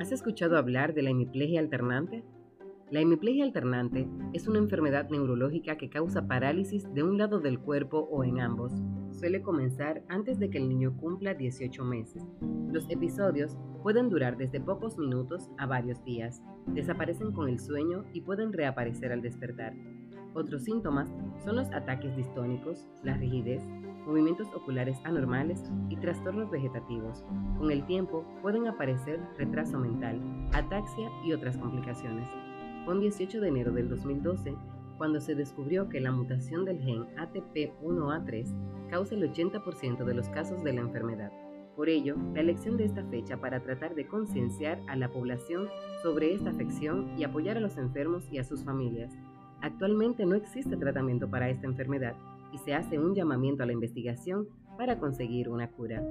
¿Has escuchado hablar de la hemiplegia alternante? La hemiplegia alternante es una enfermedad neurológica que causa parálisis de un lado del cuerpo o en ambos. Suele comenzar antes de que el niño cumpla 18 meses. Los episodios pueden durar desde pocos minutos a varios días. Desaparecen con el sueño y pueden reaparecer al despertar. Otros síntomas son los ataques distónicos, la rigidez, movimientos oculares anormales y trastornos vegetativos. Con el tiempo pueden aparecer retraso mental, ataxia y otras complicaciones. Fue el 18 de enero del 2012 cuando se descubrió que la mutación del gen ATP1A3 causa el 80% de los casos de la enfermedad. Por ello, la elección de esta fecha para tratar de concienciar a la población sobre esta afección y apoyar a los enfermos y a sus familias. Actualmente no existe tratamiento para esta enfermedad y se hace un llamamiento a la investigación para conseguir una cura.